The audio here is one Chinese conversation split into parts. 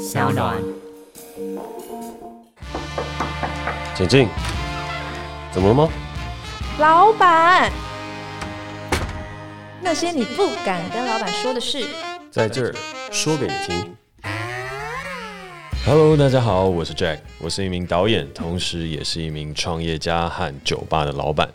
小暖。请进。怎么了吗？老板，那些你不敢跟老板说的事，在这儿说给你听。Hello，大家好，我是 Jack，我是一名导演，同时也是一名创业家和酒吧的老板。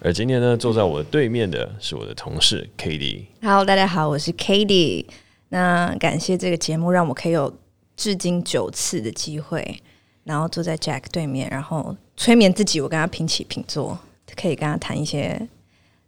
而今天呢，坐在我的对面的是我的同事 Katie。Hello，大家好，我是 Katie。那感谢这个节目，让我可以有至今九次的机会，然后坐在 Jack 对面，然后催眠自己，我跟他平起平坐，可以跟他谈一些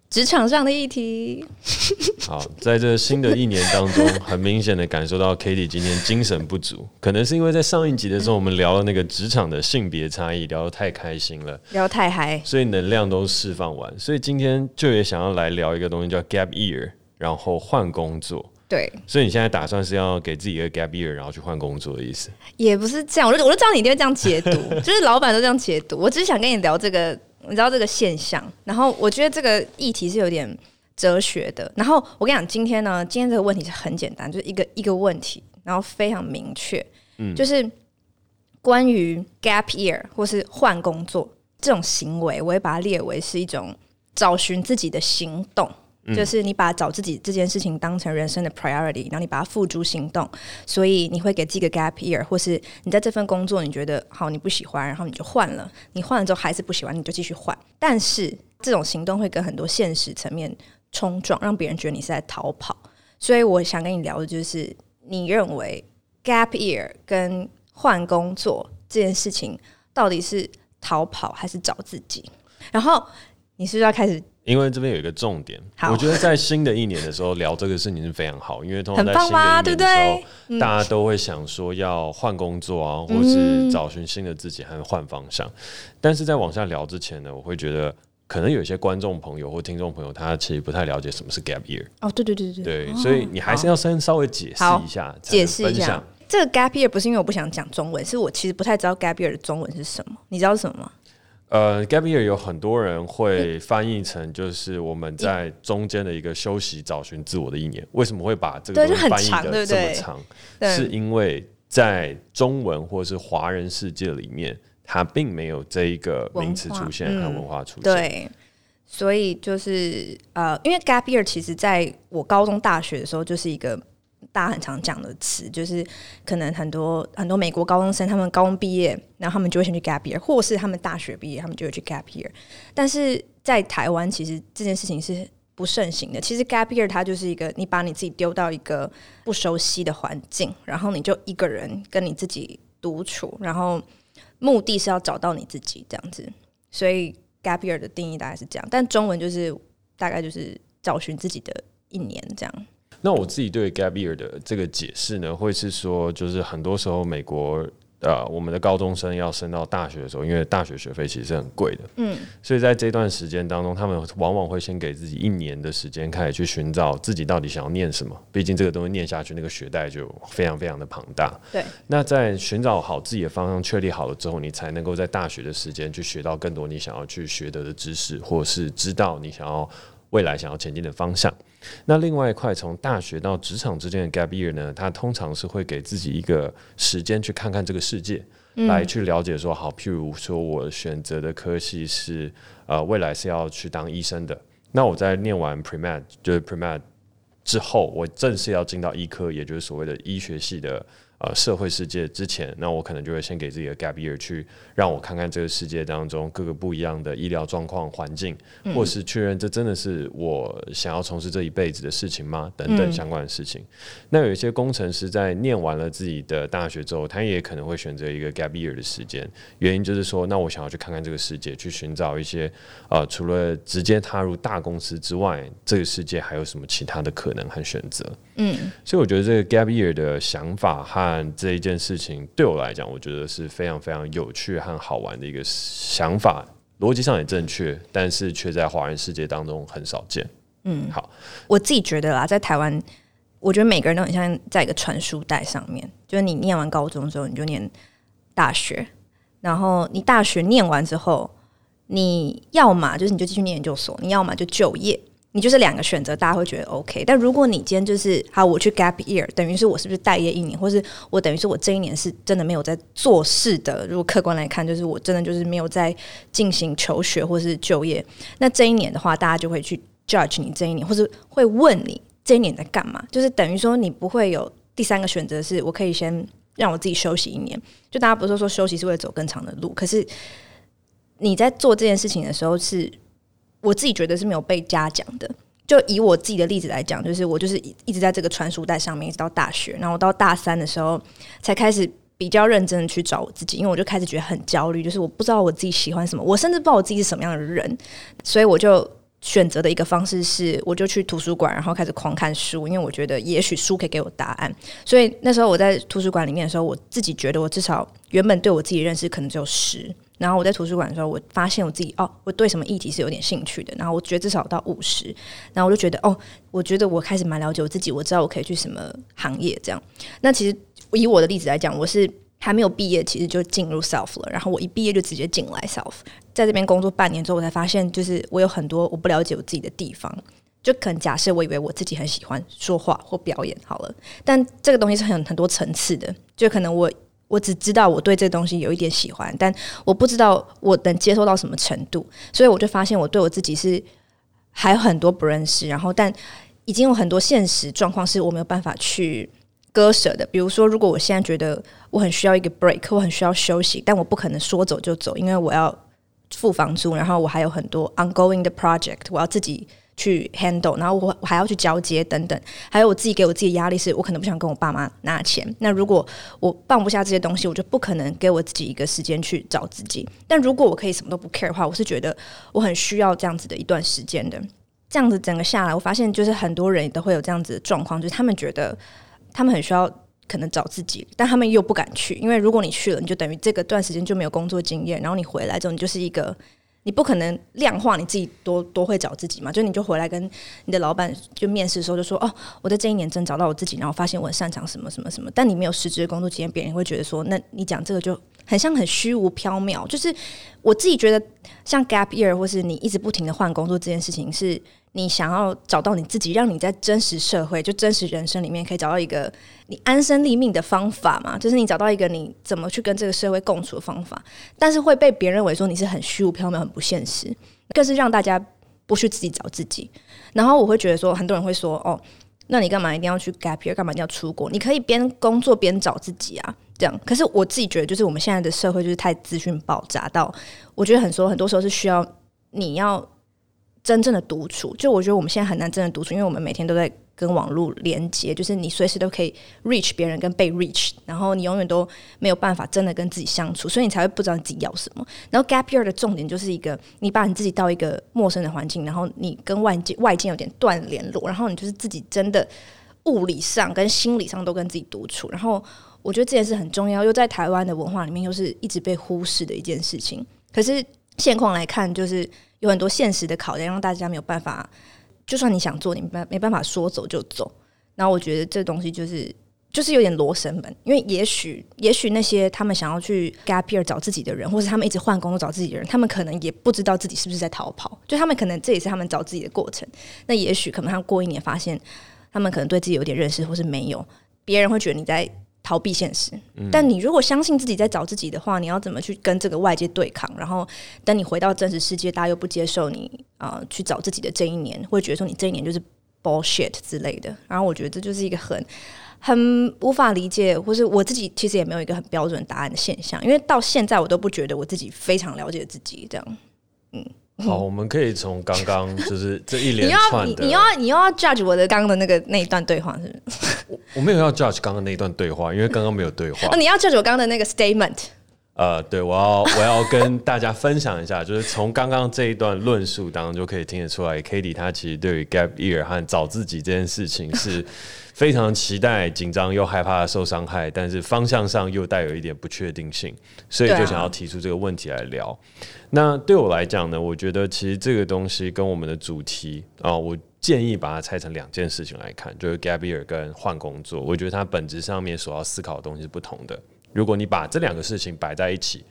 职场上的议题。好，在这新的一年当中，很明显的感受到 Kitty 今天精神不足，可能是因为在上一集的时候，我们聊了那个职场的性别差异，聊得太开心了，聊太嗨，所以能量都释放完，所以今天就也想要来聊一个东西，叫 Gap Year，然后换工作。对，所以你现在打算是要给自己一个 gap year，然后去换工作的意思？也不是这样，我就我就知道你一定会这样解读，就是老板都这样解读。我只是想跟你聊这个，你知道这个现象。然后我觉得这个议题是有点哲学的。然后我跟你讲，今天呢，今天这个问题是很简单，就是一个一个问题，然后非常明确，嗯，就是关于 gap year 或是换工作这种行为，我会把它列为是一种找寻自己的行动。就是你把找自己这件事情当成人生的 priority，然后你把它付诸行动，所以你会给自己个 gap year，或是你在这份工作你觉得好你不喜欢，然后你就换了，你换了之后还是不喜欢，你就继续换。但是这种行动会跟很多现实层面冲撞，让别人觉得你是在逃跑。所以我想跟你聊的就是，你认为 gap year 跟换工作这件事情到底是逃跑还是找自己？然后你是不是要开始？因为这边有一个重点，我觉得在新的一年的时候聊这个事情是非常好，因为通常在新的一年的时候，大家都会想说要换工作啊，或是找寻新的自己，还是换方向。但是在往下聊之前呢，我会觉得可能有一些观众朋友或听众朋友，他其实不太了解什么是 gap year。哦，对对对对。对，所以你还是要先稍微解释一下，解释一下。这个 gap year 不是因为我不想讲中文，是我其实不太知道 gap year 的中文是什么，你知道是什么吗？呃，gap year 有很多人会翻译成就是我们在中间的一个休息、找寻自我的一年。为什么会把这个翻译的这么长？是因为在中文或是华人世界里面，它并没有这一个名词出现和文化出现。对，所以就是呃，因为 gap year 其实在我高中、大学的时候就是一个。大家很常讲的词，就是可能很多很多美国高中生，他们高中毕业，然后他们就会先去 gap year，或是他们大学毕业，他们就会去 gap year。但是在台湾，其实这件事情是不盛行的。其实 gap year 它就是一个，你把你自己丢到一个不熟悉的环境，然后你就一个人跟你自己独处，然后目的是要找到你自己这样子。所以 gap year 的定义大概是这样，但中文就是大概就是找寻自己的一年这样。那我自己对 gap year 的这个解释呢，会是说，就是很多时候美国呃，我们的高中生要升到大学的时候，因为大学学费其实是很贵的，嗯，所以在这段时间当中，他们往往会先给自己一年的时间，开始去寻找自己到底想要念什么。毕竟这个东西念下去，那个学贷就非常非常的庞大。对。那在寻找好自己的方向，确立好了之后，你才能够在大学的时间去学到更多你想要去学得的知识，或是知道你想要未来想要前进的方向。那另外一块，从大学到职场之间的 gap year 呢，它通常是会给自己一个时间去看看这个世界，嗯、来去了解说，好，譬如说我选择的科系是呃未来是要去当医生的，那我在念完 pre-med 就是 pre-med 之后，我正式要进到医科，也就是所谓的医学系的。呃，社会世界之前，那我可能就会先给自己的 gap year 去让我看看这个世界当中各个不一样的医疗状况、环境，嗯、或是确认这真的是我想要从事这一辈子的事情吗？等等相关的事情。嗯、那有一些工程师在念完了自己的大学之后，他也可能会选择一个 gap year 的时间，原因就是说，那我想要去看看这个世界，去寻找一些呃，除了直接踏入大公司之外，这个世界还有什么其他的可能和选择？嗯，所以我觉得这个 gap year 的想法和这一件事情对我来讲，我觉得是非常非常有趣和好玩的一个想法，逻辑上也正确，但是却在华人世界当中很少见。嗯，好，我自己觉得啦，在台湾，我觉得每个人都很像在一个传输带上面，就是你念完高中之后，你就念大学，然后你大学念完之后，你要么就是你就继续念研究所，你要么就就业。你就是两个选择，大家会觉得 OK。但如果你今天就是好，我去 gap year，等于是我是不是待业一年，或是我等于是我这一年是真的没有在做事的？如果客观来看，就是我真的就是没有在进行求学或是就业。那这一年的话，大家就会去 judge 你这一年，或是会问你这一年在干嘛？就是等于说你不会有第三个选择，是我可以先让我自己休息一年。就大家不是说休息是为了走更长的路，可是你在做这件事情的时候是。我自己觉得是没有被嘉奖的。就以我自己的例子来讲，就是我就是一直在这个传输带上面，一直到大学，然后我到大三的时候才开始比较认真的去找我自己，因为我就开始觉得很焦虑，就是我不知道我自己喜欢什么，我甚至不知道我自己是什么样的人，所以我就选择的一个方式是，我就去图书馆，然后开始狂看书，因为我觉得也许书可以给我答案。所以那时候我在图书馆里面的时候，我自己觉得我至少原本对我自己认识可能只有十。然后我在图书馆的时候，我发现我自己哦，我对什么议题是有点兴趣的。然后我觉得至少到五十，然后我就觉得哦，我觉得我开始蛮了解我自己，我知道我可以去什么行业这样。那其实以我的例子来讲，我是还没有毕业，其实就进入 self 了。然后我一毕业就直接进来 self，在这边工作半年之后，我才发现就是我有很多我不了解我自己的地方。就可能假设我以为我自己很喜欢说话或表演好了，但这个东西是很很多层次的，就可能我。我只知道我对这东西有一点喜欢，但我不知道我能接受到什么程度，所以我就发现我对我自己是还有很多不认识，然后但已经有很多现实状况是我没有办法去割舍的。比如说，如果我现在觉得我很需要一个 break，我很需要休息，但我不可能说走就走，因为我要付房租，然后我还有很多 ongoing 的 project，我要自己。去 handle，然后我我还要去交接等等，还有我自己给我自己压力，是我可能不想跟我爸妈拿钱。那如果我放不下这些东西，我就不可能给我自己一个时间去找自己。但如果我可以什么都不 care 的话，我是觉得我很需要这样子的一段时间的。这样子整个下来，我发现就是很多人都会有这样子的状况，就是他们觉得他们很需要可能找自己，但他们又不敢去，因为如果你去了，你就等于这个段时间就没有工作经验，然后你回来之后，你就是一个。你不可能量化你自己多多会找自己嘛？就你就回来跟你的老板就面试的时候就说哦，我在这一年真找到我自己，然后发现我很擅长什么什么什么。但你没有实质的工作经验，别人会觉得说，那你讲这个就很像很虚无缥缈。就是我自己觉得，像 gap year 或是你一直不停的换工作这件事情是。你想要找到你自己，让你在真实社会、就真实人生里面，可以找到一个你安身立命的方法嘛？就是你找到一个你怎么去跟这个社会共处的方法，但是会被别人认为说你是很虚无缥缈、很不现实，更是让大家不去自己找自己。然后我会觉得说，很多人会说：“哦，那你干嘛一定要去 gap year？干嘛一定要出国？你可以边工作边找自己啊。”这样。可是我自己觉得，就是我们现在的社会就是太资讯爆炸到，我觉得很多很多时候是需要你要。真正的独处，就我觉得我们现在很难真的独处，因为我们每天都在跟网络连接，就是你随时都可以 reach 别人跟被 reach，然后你永远都没有办法真的跟自己相处，所以你才会不知道自己要什么。然后 gap year 的重点就是一个，你把你自己到一个陌生的环境，然后你跟外界外界有点断联络，然后你就是自己真的物理上跟心理上都跟自己独处。然后我觉得这件事很重要，又在台湾的文化里面又是一直被忽视的一件事情。可是现况来看，就是。有很多现实的考量，让大家没有办法。就算你想做，你没没办法说走就走。然后我觉得这东西就是就是有点罗生门，因为也许也许那些他们想要去 gap year 找自己的人，或是他们一直换工作找自己的人，他们可能也不知道自己是不是在逃跑。就他们可能这也是他们找自己的过程。那也许可能他们过一年发现，他们可能对自己有点认识，或是没有，别人会觉得你在。逃避现实，但你如果相信自己在找自己的话，你要怎么去跟这个外界对抗？然后等你回到真实世界，大家又不接受你啊、呃，去找自己的这一年，会觉得说你这一年就是 bullshit 之类的。然后我觉得这就是一个很很无法理解，或是我自己其实也没有一个很标准答案的现象，因为到现在我都不觉得我自己非常了解自己这样，嗯。好，我们可以从刚刚 就是这一连串的，你要你要你要 judge 我的刚刚的那个那一段对话，是不是？我 我没有要 judge 刚刚那一段对话，因为刚刚没有对话。哦，你要 judge 我刚刚的那个 statement。呃，对，我要我要跟大家分享一下，就是从刚刚这一段论述当中就可以听得出来，Cady 她其实对于 gap year 和找自己这件事情是非常期待、紧张又害怕受伤害，但是方向上又带有一点不确定性，所以就想要提出这个问题来聊。那对我来讲呢，我觉得其实这个东西跟我们的主题啊、呃，我建议把它拆成两件事情来看，就是 gap year 跟换工作。我觉得它本质上面所要思考的东西是不同的。如果你把这两个事情摆在一起，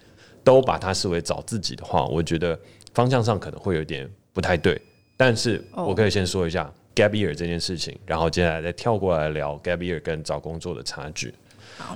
都把它视为找自己的话，我觉得方向上可能会有点不太对但是我可以先说一下 gap year 这件事情，然后接下来再跳过来聊 gap year 跟找工作的差距。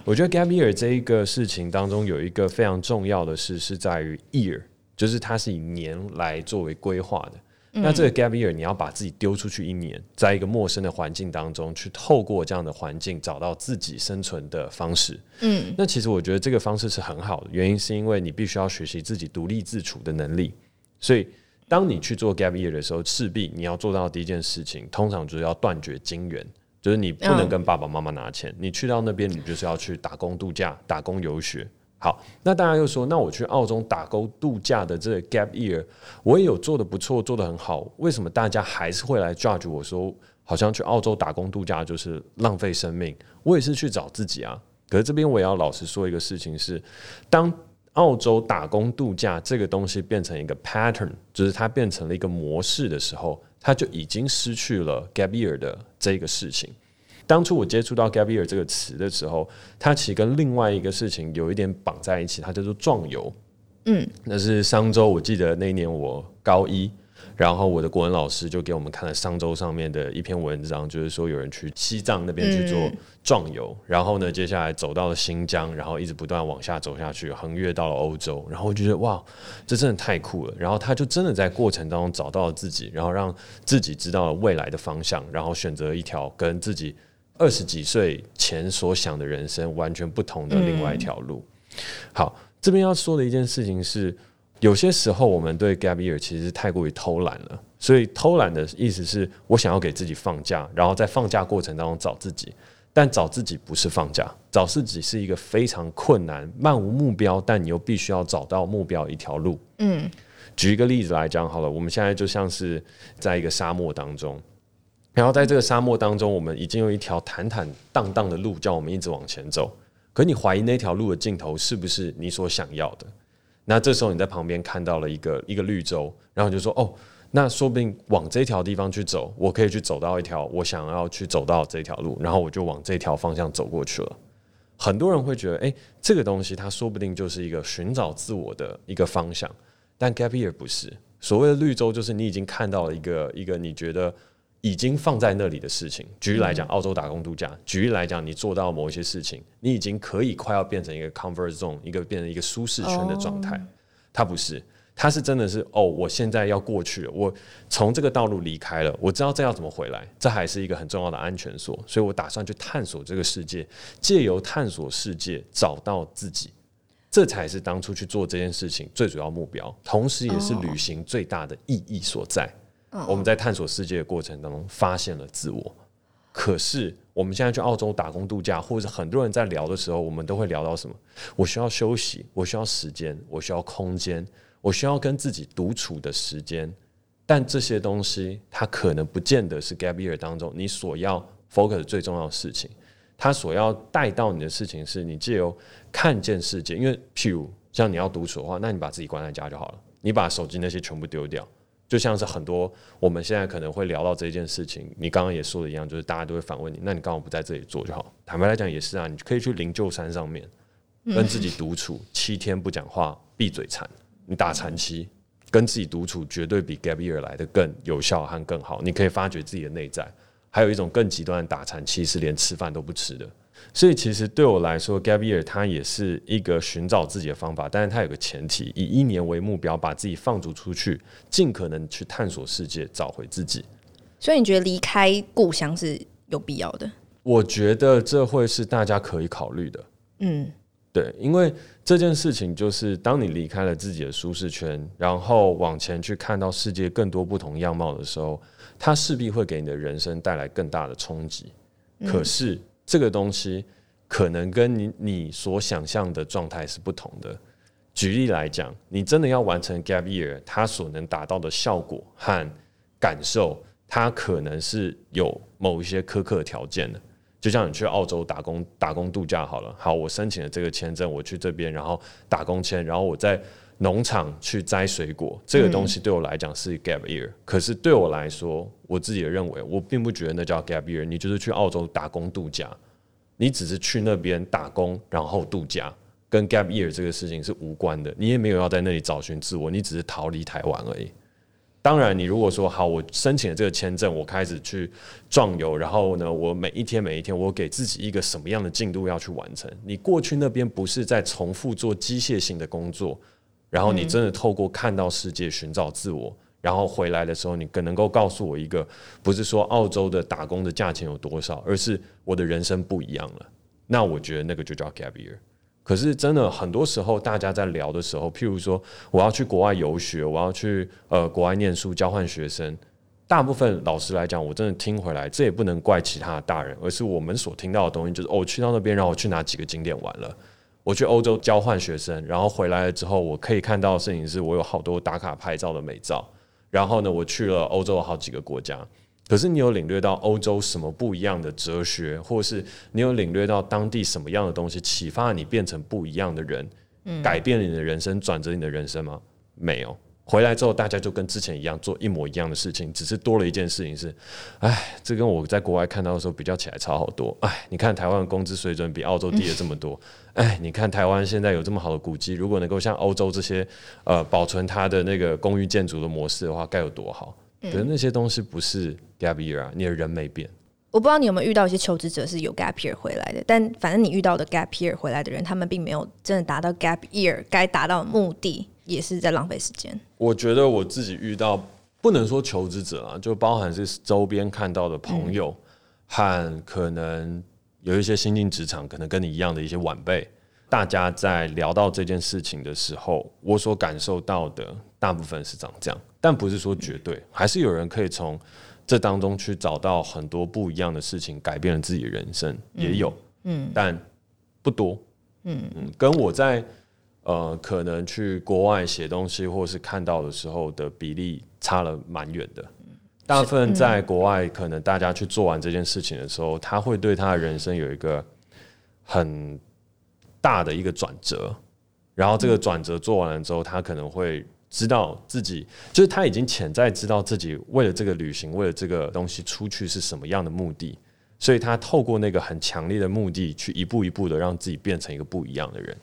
我觉得 gap year 这一个事情当中有一个非常重要的事是在于 year，就是它是以年来作为规划的。那这个 gap year 你要把自己丢出去一年，在一个陌生的环境当中去透过这样的环境找到自己生存的方式。嗯，那其实我觉得这个方式是很好的，原因是因为你必须要学习自己独立自处的能力。所以当你去做 gap year 的时候，势必你要做到的第一件事情，通常就是要断绝金源，就是你不能跟爸爸妈妈拿钱，你去到那边你就是要去打工度假、打工游学。好，那大家又说，那我去澳洲打工度假的这个 gap year，我也有做的不错，做的很好，为什么大家还是会来 judge 我说，好像去澳洲打工度假就是浪费生命？我也是去找自己啊。可是这边我也要老实说一个事情是，当澳洲打工度假这个东西变成一个 pattern，就是它变成了一个模式的时候，它就已经失去了 gap year 的这个事情。当初我接触到 gap year 这个词的时候，它其实跟另外一个事情有一点绑在一起，它叫做壮游。嗯，那是上周，我记得那一年我高一，然后我的国文老师就给我们看了商周上面的一篇文章，就是说有人去西藏那边去做壮游，然后呢，接下来走到了新疆，然后一直不断往下走下去，横越到了欧洲，然后我就觉得哇，这真的太酷了。然后他就真的在过程当中找到了自己，然后让自己知道了未来的方向，然后选择一条跟自己。二十几岁前所想的人生完全不同的另外一条路。好，这边要说的一件事情是，有些时候我们对 gap year 其实太过于偷懒了。所以偷懒的意思是我想要给自己放假，然后在放假过程当中找自己。但找自己不是放假，找自己是一个非常困难、漫无目标，但你又必须要找到目标一条路。嗯，举一个例子来讲好了，我们现在就像是在一个沙漠当中。然后在这个沙漠当中，我们已经有一条坦坦荡荡的路，叫我们一直往前走。可你怀疑那条路的尽头是不是你所想要的？那这时候你在旁边看到了一个一个绿洲，然后你就说：“哦，那说不定往这条地方去走，我可以去走到一条我想要去走到这条路，然后我就往这条方向走过去了。”很多人会觉得：“诶，这个东西它说不定就是一个寻找自我的一个方向。”但 Gap Year 不是，所谓的绿洲就是你已经看到了一个一个你觉得。已经放在那里的事情，举例来讲，澳洲打工度假；举例来讲，你做到某一些事情，你已经可以快要变成一个 comfort zone，一个变成一个舒适圈的状态。它不是，它是真的是哦，我现在要过去了，我从这个道路离开了，我知道这要怎么回来，这还是一个很重要的安全锁，所以我打算去探索这个世界，借由探索世界找到自己，这才是当初去做这件事情最主要目标，同时也是旅行最大的意义所在。我们在探索世界的过程当中发现了自我，可是我们现在去澳洲打工度假，或者很多人在聊的时候，我们都会聊到什么？我需要休息，我需要时间，我需要空间，我需要跟自己独处的时间。但这些东西，它可能不见得是 gap year 当中你所要 focus 最重要的事情。它所要带到你的事情，是你借由看见世界。因为譬如像你要独处的话，那你把自己关在家就好了，你把手机那些全部丢掉。就像是很多我们现在可能会聊到这件事情，你刚刚也说的一样，就是大家都会反问你，那你刚好不在这里做就好。坦白来讲也是啊，你可以去灵鹫山上面跟自己独处七天不讲话，闭嘴禅，你打禅七，跟自己独处绝对比 gap year 来的更有效和更好。你可以发掘自己的内在，还有一种更极端的打禅七是连吃饭都不吃的。所以其实对我来说，gap year 它也是一个寻找自己的方法，但是它有个前提，以一年为目标，把自己放逐出去，尽可能去探索世界，找回自己。所以你觉得离开故乡是有必要的？我觉得这会是大家可以考虑的。嗯，对，因为这件事情就是当你离开了自己的舒适圈，然后往前去看到世界更多不同样貌的时候，它势必会给你的人生带来更大的冲击。可是。这个东西可能跟你你所想象的状态是不同的。举例来讲，你真的要完成 gap year，它所能达到的效果和感受，它可能是有某一些苛刻条件的。就像你去澳洲打工打工度假好了，好，我申请了这个签证，我去这边，然后打工签，然后我在农场去摘水果，这个东西对我来讲是 gap year。可是对我来说，我自己认为，我并不觉得那叫 gap year。你就是去澳洲打工度假，你只是去那边打工然后度假，跟 gap year 这个事情是无关的。你也没有要在那里找寻自我，你只是逃离台湾而已。当然，你如果说好，我申请了这个签证，我开始去壮游，然后呢，我每一天每一天，我给自己一个什么样的进度要去完成？你过去那边不是在重复做机械性的工作，然后你真的透过看到世界寻找自我，然后回来的时候，你更能够告诉我一个，不是说澳洲的打工的价钱有多少，而是我的人生不一样了。那我觉得那个就叫 gap year。可是真的很多时候，大家在聊的时候，譬如说我要去国外游学，我要去呃国外念书交换学生，大部分老师来讲，我真的听回来，这也不能怪其他的大人，而是我们所听到的东西就是哦，去到那边，然后我去哪几个景点玩了，我去欧洲交换学生，然后回来了之后，我可以看到摄影师我有好多打卡拍照的美照，然后呢，我去了欧洲好几个国家。可是你有领略到欧洲什么不一样的哲学，或是你有领略到当地什么样的东西启发你变成不一样的人，改变了你的人生，转折你的人生吗？没有。回来之后，大家就跟之前一样做一模一样的事情，只是多了一件事情是，哎，这跟我在国外看到的时候比较起来差好多。哎，你看台湾的工资水准比澳洲低了这么多。哎，你看台湾现在有这么好的古迹，如果能够像欧洲这些呃保存它的那个公寓建筑的模式的话，该有多好。可是那些东西不是啊，你的人没变。我不知道你有没有遇到一些求职者是有 gap year 回来的，但反正你遇到的 gap year 回来的人，他们并没有真的达到 gap year 该达到的目的，也是在浪费时间。我觉得我自己遇到，不能说求职者啊，就包含是周边看到的朋友，嗯、和可能有一些新进职场，可能跟你一样的一些晚辈，大家在聊到这件事情的时候，我所感受到的大部分是长这样。但不是说绝对，还是有人可以从这当中去找到很多不一样的事情，改变了自己的人生，也有，嗯，但不多，嗯。嗯，跟我在呃可能去国外写东西或是看到的时候的比例差了蛮远的。大部分在国外，可能大家去做完这件事情的时候，他会对他的人生有一个很大的一个转折，然后这个转折做完了之后，他可能会。知道自己就是他已经潜在知道自己为了这个旅行，为了这个东西出去是什么样的目的，所以他透过那个很强烈的目的去一步一步的让自己变成一个不一样的人。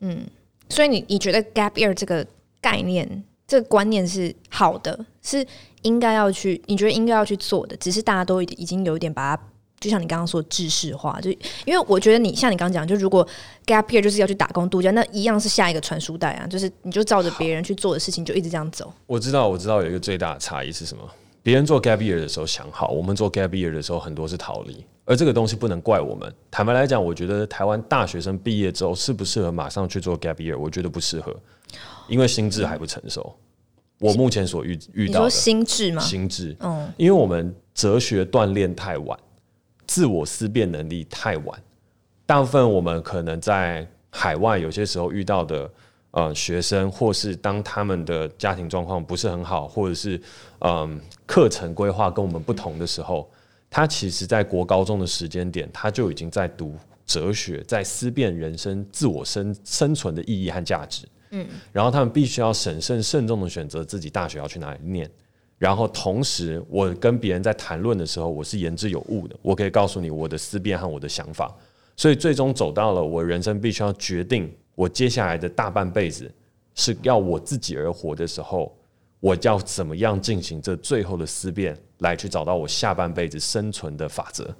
嗯，所以你你觉得 gap year 这个概念、这个观念是好的，是应该要去，你觉得应该要去做的，只是大家都已经有一点把它。就像你刚刚说的制式化，就因为我觉得你像你刚刚讲，就如果 gap year 就是要去打工度假，那一样是下一个传输带啊，就是你就照着别人去做的事情，就一直这样走。我知道，我知道有一个最大的差异是什么？别人做 gap year 的时候想好，我们做 gap year 的时候很多是逃离，而这个东西不能怪我们。坦白来讲，我觉得台湾大学生毕业之后适不适合马上去做 gap year？我觉得不适合，因为心智还不成熟。我目前所遇遇到的心智吗？心智，嗯，因为我们哲学锻炼太晚。自我思辨能力太晚，大部分我们可能在海外有些时候遇到的呃学生，或是当他们的家庭状况不是很好，或者是嗯课程规划跟我们不同的时候，他其实在国高中的时间点，他就已经在读哲学，在思辨人生、自我生生存的意义和价值。嗯，然后他们必须要审慎慎重的选择自己大学要去哪里念。然后同时，我跟别人在谈论的时候，我是言之有物的。我可以告诉你我的思辨和我的想法，所以最终走到了我人生必须要决定，我接下来的大半辈子是要我自己而活的时候，我要怎么样进行这最后的思辨，来去找到我下半辈子生存的法则。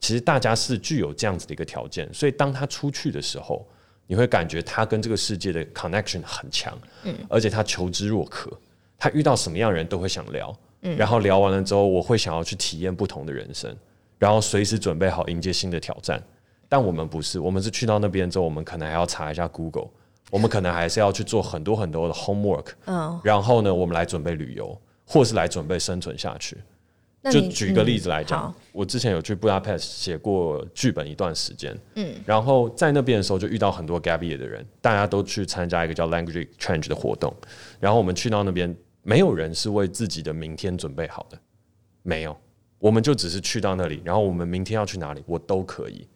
其实大家是具有这样子的一个条件，所以当他出去的时候，你会感觉他跟这个世界的 connection 很强，嗯，而且他求知若渴。他遇到什么样的人都会想聊，嗯然后聊完了之后，我会想要去体验不同的人生，然后随时准备好迎接新的挑战。但我们不是，我们是去到那边之后，我们可能还要查一下 Google，我们可能还是要去做很多很多的 homework 嗯。然后呢，我们来准备旅游，或是来准备生存下去。就举一个例子来讲，我之前有去布达佩斯写过剧本一段时间，嗯，然后在那边的时候就遇到很多 gap year 的人，大家都去参加一个叫 language exchange 的活动，然后我们去到那边。没有人是为自己的明天准备好的，没有，我们就只是去到那里，然后我们明天要去哪里，我都可以，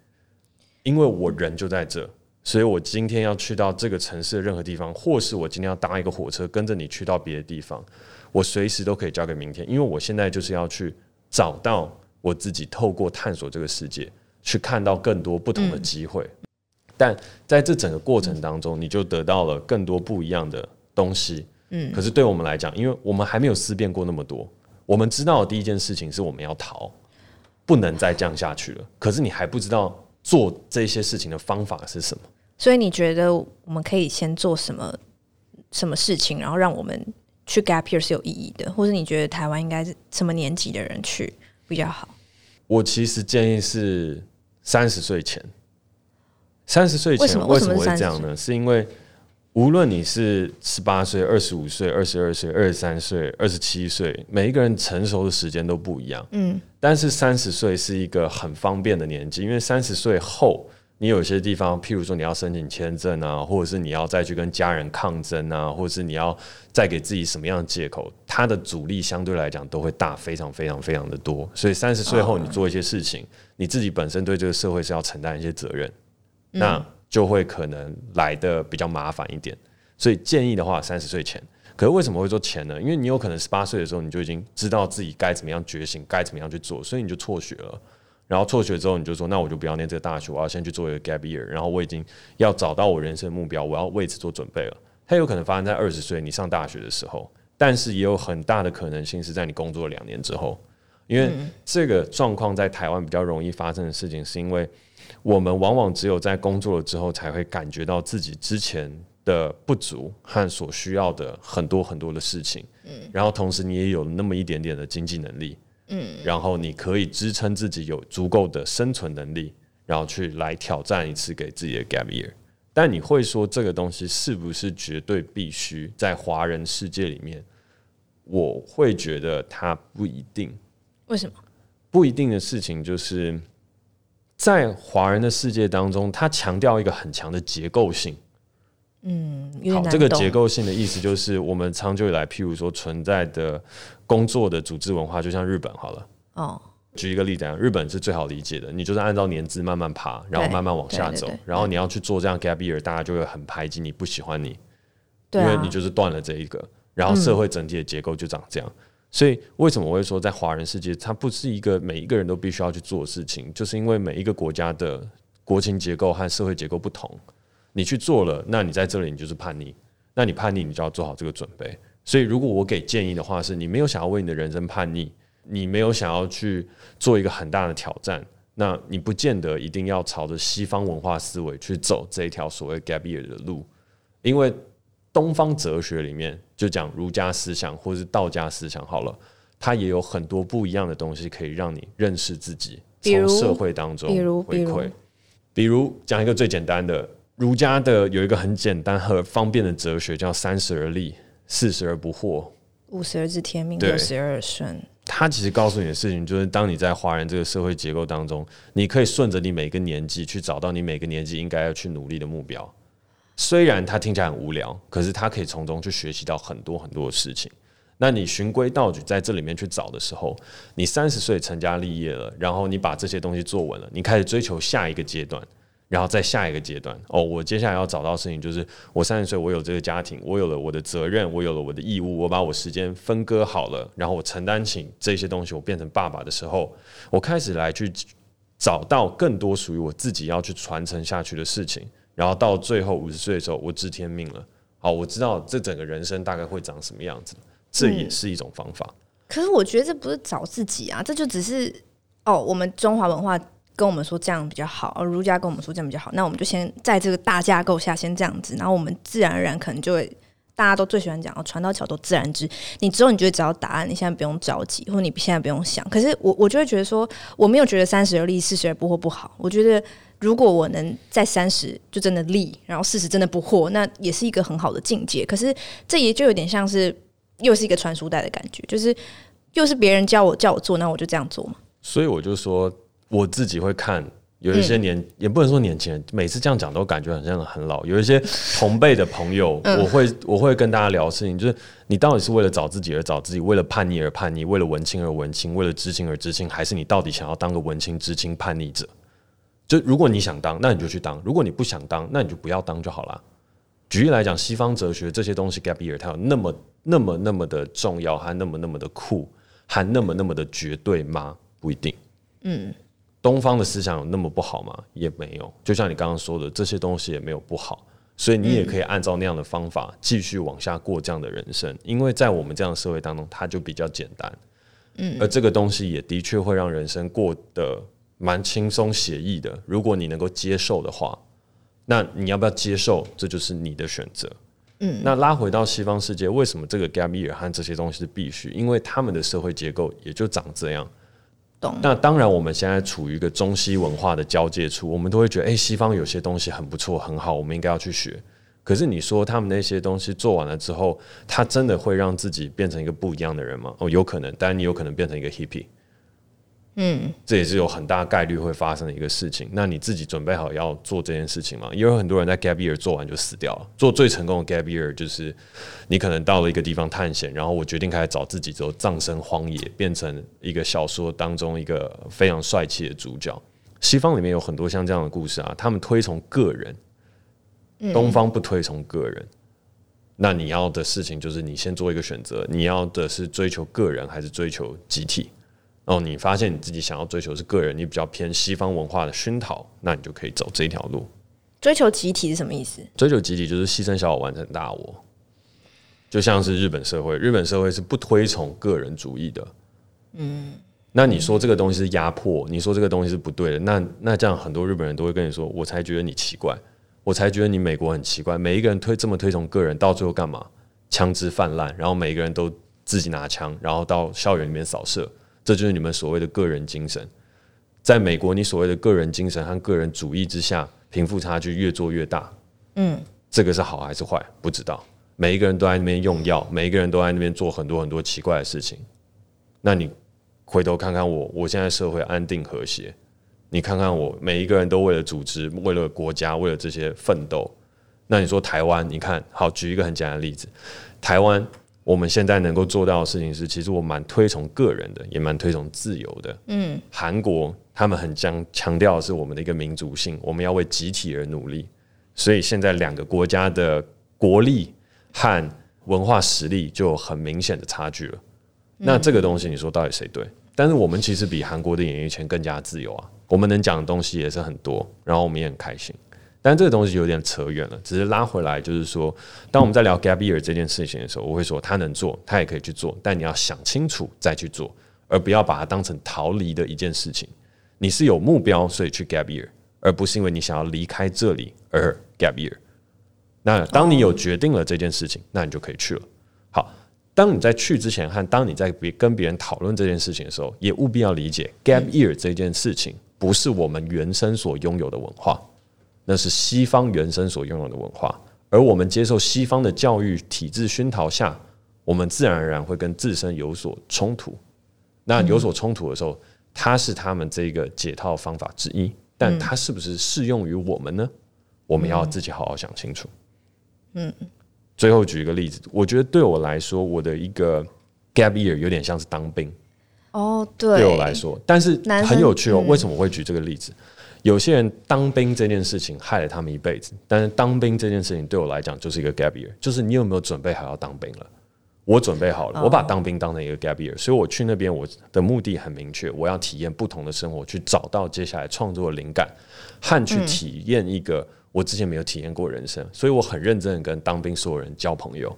因为我人就在这，所以我今天要去到这个城市的任何地方，或是我今天要搭一个火车跟着你去到别的地方，我随时都可以交给明天，因为我现在就是要去找到我自己，透过探索这个世界，去看到更多不同的机会，但在这整个过程当中，你就得到了更多不一样的东西。嗯，可是对我们来讲，因为我们还没有思辨过那么多，我们知道的第一件事情是我们要逃，不能再降下去了。可是你还不知道做这些事情的方法是什么。所以你觉得我们可以先做什么什么事情，然后让我们去 gap year 是有意义的，或者你觉得台湾应该是什么年纪的人去比较好？我其实建议是三十岁前。三十岁前为什么会这样呢？是因为无论你是十八岁、二十五岁、二十二岁、二十三岁、二十七岁，每一个人成熟的时间都不一样。嗯，但是三十岁是一个很方便的年纪，因为三十岁后，你有些地方，譬如说你要申请签证啊，或者是你要再去跟家人抗争啊，或者是你要再给自己什么样的借口，它的阻力相对来讲都会大非常非常非常的多。所以三十岁后，你做一些事情，你自己本身对这个社会是要承担一些责任。那就会可能来的比较麻烦一点，所以建议的话，三十岁前。可是为什么会说前呢？因为你有可能十八岁的时候，你就已经知道自己该怎么样觉醒，该怎么样去做，所以你就辍学了。然后辍学之后，你就说，那我就不要念这个大学，我要先去做一个 gap year。然后我已经要找到我人生目标，我要为此做准备了。它有可能发生在二十岁你上大学的时候，但是也有很大的可能性是在你工作两年之后，因为这个状况在台湾比较容易发生的事情，是因为。我们往往只有在工作了之后，才会感觉到自己之前的不足和所需要的很多很多的事情。嗯，然后同时你也有那么一点点的经济能力。嗯，然后你可以支撑自己有足够的生存能力，然后去来挑战一次给自己的 gap year。但你会说这个东西是不是绝对必须在华人世界里面？我会觉得它不一定。为什么？不一定的事情就是。在华人的世界当中，他强调一个很强的结构性。嗯，好，这个结构性的意思就是，我们长久以来，譬如说存在的工作的组织文化，就像日本好了。哦，举一个例子啊，日本是最好理解的，你就是按照年资慢慢爬，然后慢慢往下走，然后你要去做这样 gap year，大家就会很排挤你，不喜欢你，因为你就是断了这一个，然后社会整体的结构就长这样。所以，为什么我会说在华人世界，它不是一个每一个人都必须要去做的事情？就是因为每一个国家的国情结构和社会结构不同，你去做了，那你在这里你就是叛逆，那你叛逆，你就要做好这个准备。所以，如果我给建议的话，是你没有想要为你的人生叛逆，你没有想要去做一个很大的挑战，那你不见得一定要朝着西方文化思维去走这一条所谓 gap year 的路，因为。东方哲学里面就讲儒家思想或者是道家思想好了，它也有很多不一样的东西可以让你认识自己，从社会当中回馈。比如讲一个最简单的，儒家的有一个很简单和方便的哲学叫三十而立，四十而不惑，五十而知天命，六十而顺。他其实告诉你的事情就是，当你在华人这个社会结构当中，你可以顺着你每个年纪去找到你每个年纪应该要去努力的目标。虽然它听起来很无聊，可是它可以从中去学习到很多很多的事情。那你循规蹈矩在这里面去找的时候，你三十岁成家立业了，然后你把这些东西做稳了，你开始追求下一个阶段，然后再下一个阶段。哦，我接下来要找到事情就是，我三十岁，我有这个家庭，我有了我的责任，我有了我的义务，我把我时间分割好了，然后我承担起这些东西，我变成爸爸的时候，我开始来去找到更多属于我自己要去传承下去的事情。然后到最后五十岁的时候，我知天命了。好，我知道这整个人生大概会长什么样子，这也是一种方法。嗯，可是我觉得这不是找自己啊，这就只是哦，我们中华文化跟我们说这样比较好，而儒家跟我们说这样比较好，那我们就先在这个大架构下先这样子，然后我们自然而然可能就会。大家都最喜欢讲“哦，船到桥头自然直”。你之后你就会找到答案，你现在不用着急，或者你现在不用想。可是我我就会觉得说，我没有觉得三十而立，四十而不惑不好。我觉得如果我能在三十就真的立，然后四十真的不惑，那也是一个很好的境界。可是这也就有点像是又是一个传输带的感觉，就是又是别人教我叫我做，那我就这样做嘛。所以我就说我自己会看。有一些年、嗯、也不能说年轻人，每次这样讲都感觉好像很老。有一些同辈的朋友，我会我会跟大家聊事情，就是你到底是为了找自己而找自己，为了叛逆而叛逆，为了文青而文青，为了知青而知青，还是你到底想要当个文青、知青、叛逆者？就如果你想当，那你就去当；如果你不想当，那你就不要当就好了。举例来讲，西方哲学这些东西，gap year 它有那么那么那么的重要，还那么那么的酷，还那么那么的绝对吗？不一定。嗯。东方的思想有那么不好吗？也没有。就像你刚刚说的，这些东西也没有不好。所以你也可以按照那样的方法继续往下过这样的人生，因为在我们这样的社会当中，它就比较简单。嗯，而这个东西也的确会让人生过得蛮轻松写意的。如果你能够接受的话，那你要不要接受？这就是你的选择。嗯，那拉回到西方世界，为什么这个 gap year 和这些东西是必须？因为他们的社会结构也就长这样。懂。那当然，我们现在处于一个中西文化的交界处，我们都会觉得，哎，西方有些东西很不错，很好，我们应该要去学。可是你说他们那些东西做完了之后，他真的会让自己变成一个不一样的人吗？哦，有可能，但你有可能变成一个 hippie，嗯，这也是有很大概率会发生的一个事情。那你自己准备好要做这件事情吗？也有很多人在 gap year 做完就死掉了。做最成功的 gap year 就是你可能到了一个地方探险，然后我决定开始找自己之后，葬身荒野，变成一个小说当中一个非常帅气的主角。西方里面有很多像这样的故事啊，他们推崇个人。东方不推崇个人，那你要的事情就是你先做一个选择，你要的是追求个人还是追求集体？然后你发现你自己想要追求是个人，你比较偏西方文化的熏陶，那你就可以走这条路。追求集体是什么意思？追求集体就是牺牲小我完成大我，就像是日本社会，日本社会是不推崇个人主义的。嗯，那你说这个东西是压迫，你说这个东西是不对的，那那这样很多日本人都会跟你说，我才觉得你奇怪。我才觉得你美国很奇怪，每一个人推这么推崇个人，到最后干嘛？枪支泛滥，然后每个人都自己拿枪，然后到校园里面扫射，这就是你们所谓的个人精神。在美国，你所谓的个人精神和个人主义之下，贫富差距越做越大。嗯，这个是好还是坏？不知道。每一个人都在那边用药，每一个人都在那边做很多很多奇怪的事情。那你回头看看我，我现在社会安定和谐。你看看我，每一个人都为了组织、为了国家、为了这些奋斗。那你说台湾，你看好，举一个很简单的例子，台湾我们现在能够做到的事情是，其实我蛮推崇个人的，也蛮推崇自由的。嗯，韩国他们很强强调的是我们的一个民族性，我们要为集体而努力。所以现在两个国家的国力和文化实力就有很明显的差距了。那这个东西，你说到底谁对？但是我们其实比韩国的演艺圈更加自由啊。我们能讲的东西也是很多，然后我们也很开心。但这个东西有点扯远了，只是拉回来，就是说，当我们在聊 gap year 这件事情的时候，我会说他能做，他也可以去做，但你要想清楚再去做，而不要把它当成逃离的一件事情。你是有目标，所以去 gap year，而不是因为你想要离开这里而 gap year。那当你有决定了这件事情，那你就可以去了。好。当你在去之前和当你在别跟别人讨论这件事情的时候，也务必要理解 gap year 这件事情不是我们原生所拥有的文化，那是西方原生所拥有的文化。而我们接受西方的教育体制熏陶下，我们自然而然会跟自身有所冲突。那有所冲突的时候，它是他们这个解套方法之一，但它是不是适用于我们呢？我们要自己好好想清楚。嗯。最后举一个例子，我觉得对我来说，我的一个 gap year 有点像是当兵。哦，对，对我来说，但是很有趣哦。为什么我会举这个例子？有些人当兵这件事情害了他们一辈子，但是当兵这件事情对我来讲就是一个 gap year，就是你有没有准备好要当兵了？我准备好了，我把当兵当成一个 gap year，所以我去那边，我的目的很明确，我要体验不同的生活，去找到接下来创作的灵感，和去体验一个。我之前没有体验过人生，所以我很认真的跟当兵所有人交朋友。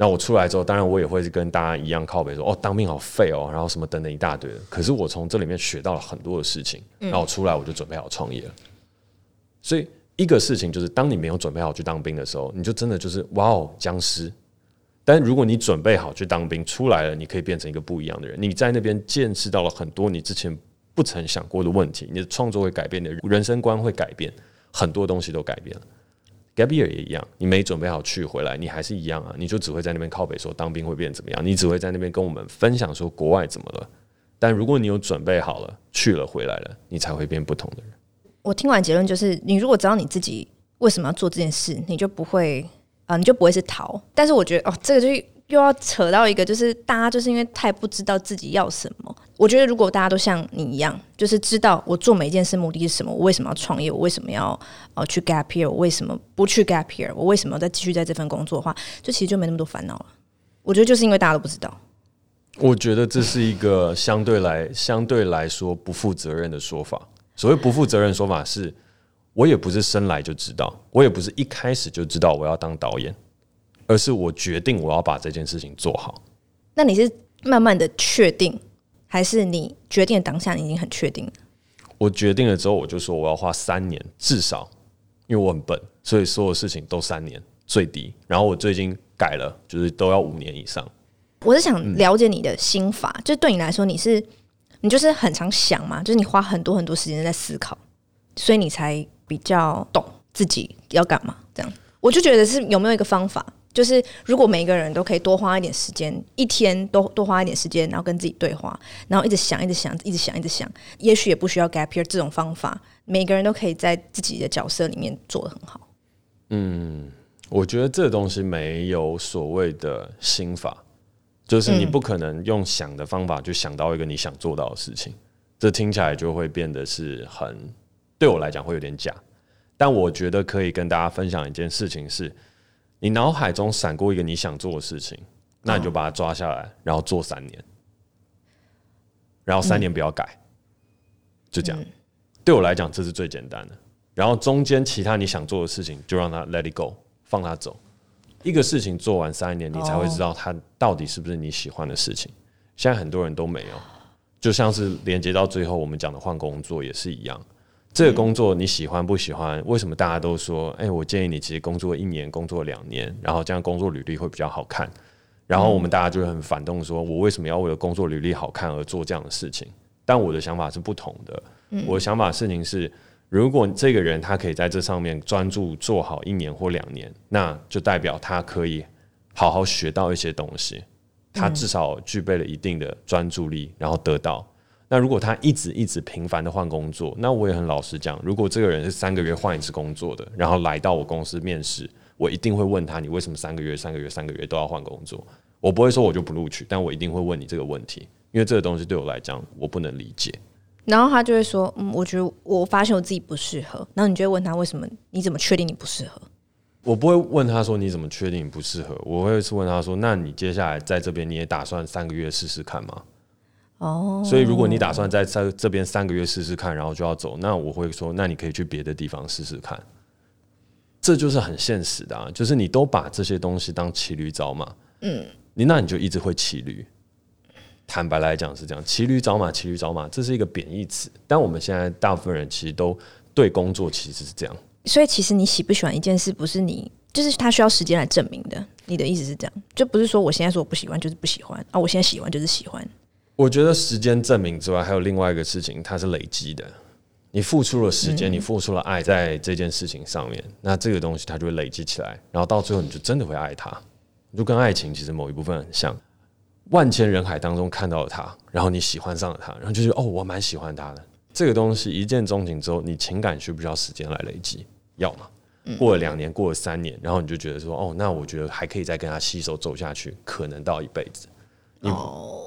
那我出来之后，当然我也会跟大家一样靠北说：“哦，当兵好废哦。”然后什么等等一大堆的。可是我从这里面学到了很多的事情，然后出来我就准备好创业了。所以一个事情就是，当你没有准备好去当兵的时候，你就真的就是哇哦，僵尸。但如果你准备好去当兵，出来了，你可以变成一个不一样的人。你在那边见识到了很多你之前不曾想过的问题，你的创作会改变，你的人生观会改变。很多东西都改变了，gap year 也一样。你没准备好去回来，你还是一样啊，你就只会在那边靠北说当兵会变怎么样，你只会在那边跟我们分享说国外怎么了。但如果你有准备好了，去了回来了，你才会变不同的人。我听完结论就是，你如果知道你自己为什么要做这件事，你就不会啊、你就不会是逃。但是我觉得哦，这个就又要扯到一个，就是大家就是因为太不知道自己要什么。我觉得，如果大家都像你一样，就是知道我做每一件事目的是什么，我为什么要创业，我为什么要呃去 gap year，我为什么不去 gap year，我为什么要再继续在这份工作的话，就其实就没那么多烦恼了。我觉得就是因为大家都不知道。我觉得这是一个相对来相对来说不负责任的说法。所谓不负责任说法是，我也不是生来就知道，我也不是一开始就知道我要当导演，而是我决定我要把这件事情做好。那你是慢慢的确定，还是你决定的当下你已经很确定了？我决定了之后，我就说我要花三年，至少，因为我很笨，所以所有事情都三年最低。然后我最近改了，就是都要五年以上。我是想了解你的心法，嗯、就对你来说，你是你就是很常想嘛，就是你花很多很多时间在思考，所以你才比较懂自己要干嘛。这样，我就觉得是有没有一个方法，就是如果每一个人都可以多花一点时间，一天多多花一点时间，然后跟自己对话，然后一直想，一直想，一直想，一直想，也许也不需要 gap year 这种方法，每个人都可以在自己的角色里面做得很好。嗯，我觉得这东西没有所谓的心法。就是你不可能用想的方法就想到一个你想做到的事情，这听起来就会变得是很，对我来讲会有点假。但我觉得可以跟大家分享一件事情是，你脑海中闪过一个你想做的事情，那你就把它抓下来，然后做三年，然后三年不要改，就这样。对我来讲这是最简单的。然后中间其他你想做的事情就让它 let it go，放它走。一个事情做完三年，你才会知道它到底是不是你喜欢的事情。现在很多人都没有，就像是连接到最后我们讲的换工作也是一样。这个工作你喜欢不喜欢？为什么大家都说，哎，我建议你其实工作一年、工作两年，然后这样工作履历会比较好看。然后我们大家就很反动，说我为什么要为了工作履历好看而做这样的事情？但我的想法是不同的。我的想法事情是。如果这个人他可以在这上面专注做好一年或两年，那就代表他可以好好学到一些东西，他至少具备了一定的专注力，然后得到。那如果他一直一直频繁的换工作，那我也很老实讲，如果这个人是三个月换一次工作的，然后来到我公司面试，我一定会问他，你为什么三个月、三个月、三个月都要换工作？我不会说我就不录取，但我一定会问你这个问题，因为这个东西对我来讲我不能理解。然后他就会说：“嗯，我觉得我发现我自己不适合。”然后你就会问他：“为什么？你怎么确定你不适合？”我不会问他说：“你怎么确定你不适合？”我会是问他说：“那你接下来在这边你也打算三个月试试看吗？”哦，所以如果你打算在这这边三个月试试看，然后就要走，那我会说：“那你可以去别的地方试试看。”这就是很现实的啊，就是你都把这些东西当骑驴找马，嗯，你那你就一直会骑驴。坦白来讲是这样，骑驴找马，骑驴找马，这是一个贬义词。但我们现在大部分人其实都对工作其实是这样。所以其实你喜不喜欢一件事，不是你，就是他需要时间来证明的。你的意思是这样，就不是说我现在说我不喜欢就是不喜欢啊，我现在喜欢就是喜欢。我觉得时间证明之外，还有另外一个事情，它是累积的。你付出了时间，你付出了爱在这件事情上面，那这个东西它就会累积起来，然后到最后你就真的会爱它。就跟爱情其实某一部分很像。万千人海当中看到了他，然后你喜欢上了他，然后就觉得哦，我蛮喜欢他的。这个东西一见钟情之后，你情感需不需要时间来累积？要嘛？过了两年，过了三年，然后你就觉得说哦，那我觉得还可以再跟他携手走下去，可能到一辈子。你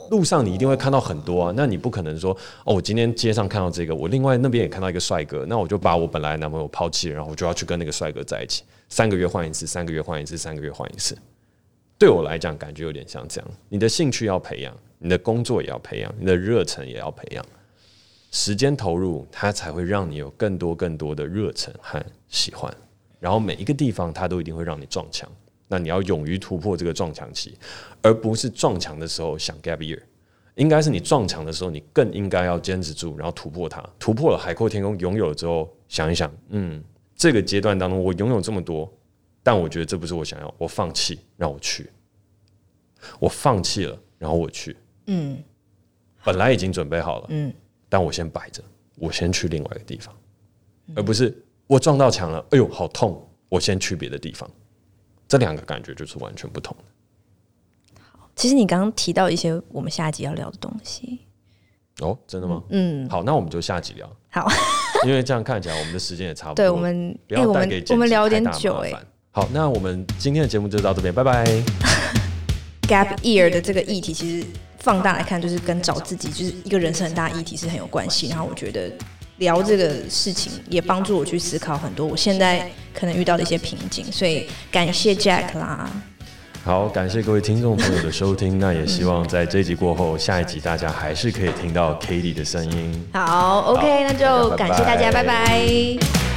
路上你一定会看到很多啊，那你不可能说哦，我今天街上看到这个，我另外那边也看到一个帅哥，那我就把我本来男朋友抛弃了，然后我就要去跟那个帅哥在一起，三个月换一次，三个月换一次，三个月换一次。对我来讲，感觉有点像这样。你的兴趣要培养，你的工作也要培养，你的热忱也要培养。时间投入，它才会让你有更多更多的热忱和喜欢。然后每一个地方，它都一定会让你撞墙。那你要勇于突破这个撞墙期，而不是撞墙的时候想 gap year。应该是你撞墙的时候，你更应该要坚持住，然后突破它。突破了海阔天空，拥有了之后，想一想，嗯，这个阶段当中，我拥有这么多。但我觉得这不是我想要，我放弃，让我去。我放弃了，然后我去。嗯，本来已经准备好了。嗯，但我先摆着，我先去另外一个地方，而不是我撞到墙了，哎呦，好痛！我先去别的地方。这两个感觉就是完全不同的。好，其实你刚刚提到一些我们下一集要聊的东西。哦，真的吗？嗯。好，那我们就下集聊。好，因为这样看起来我们的时间也差不多。对，我们不要带给我们聊点久哎。好，那我们今天的节目就到这边，拜拜。Gap year 的这个议题，其实放大来看，就是跟找自己，就是一个人生很大议题是很有关系。然后我觉得聊这个事情，也帮助我去思考很多我现在可能遇到的一些瓶颈。所以感谢 Jack 啦。好，感谢各位听众朋友的收听。那也希望在这一集过后，下一集大家还是可以听到 Katie 的声音。好，OK，好，那就感谢大家，拜拜。拜拜。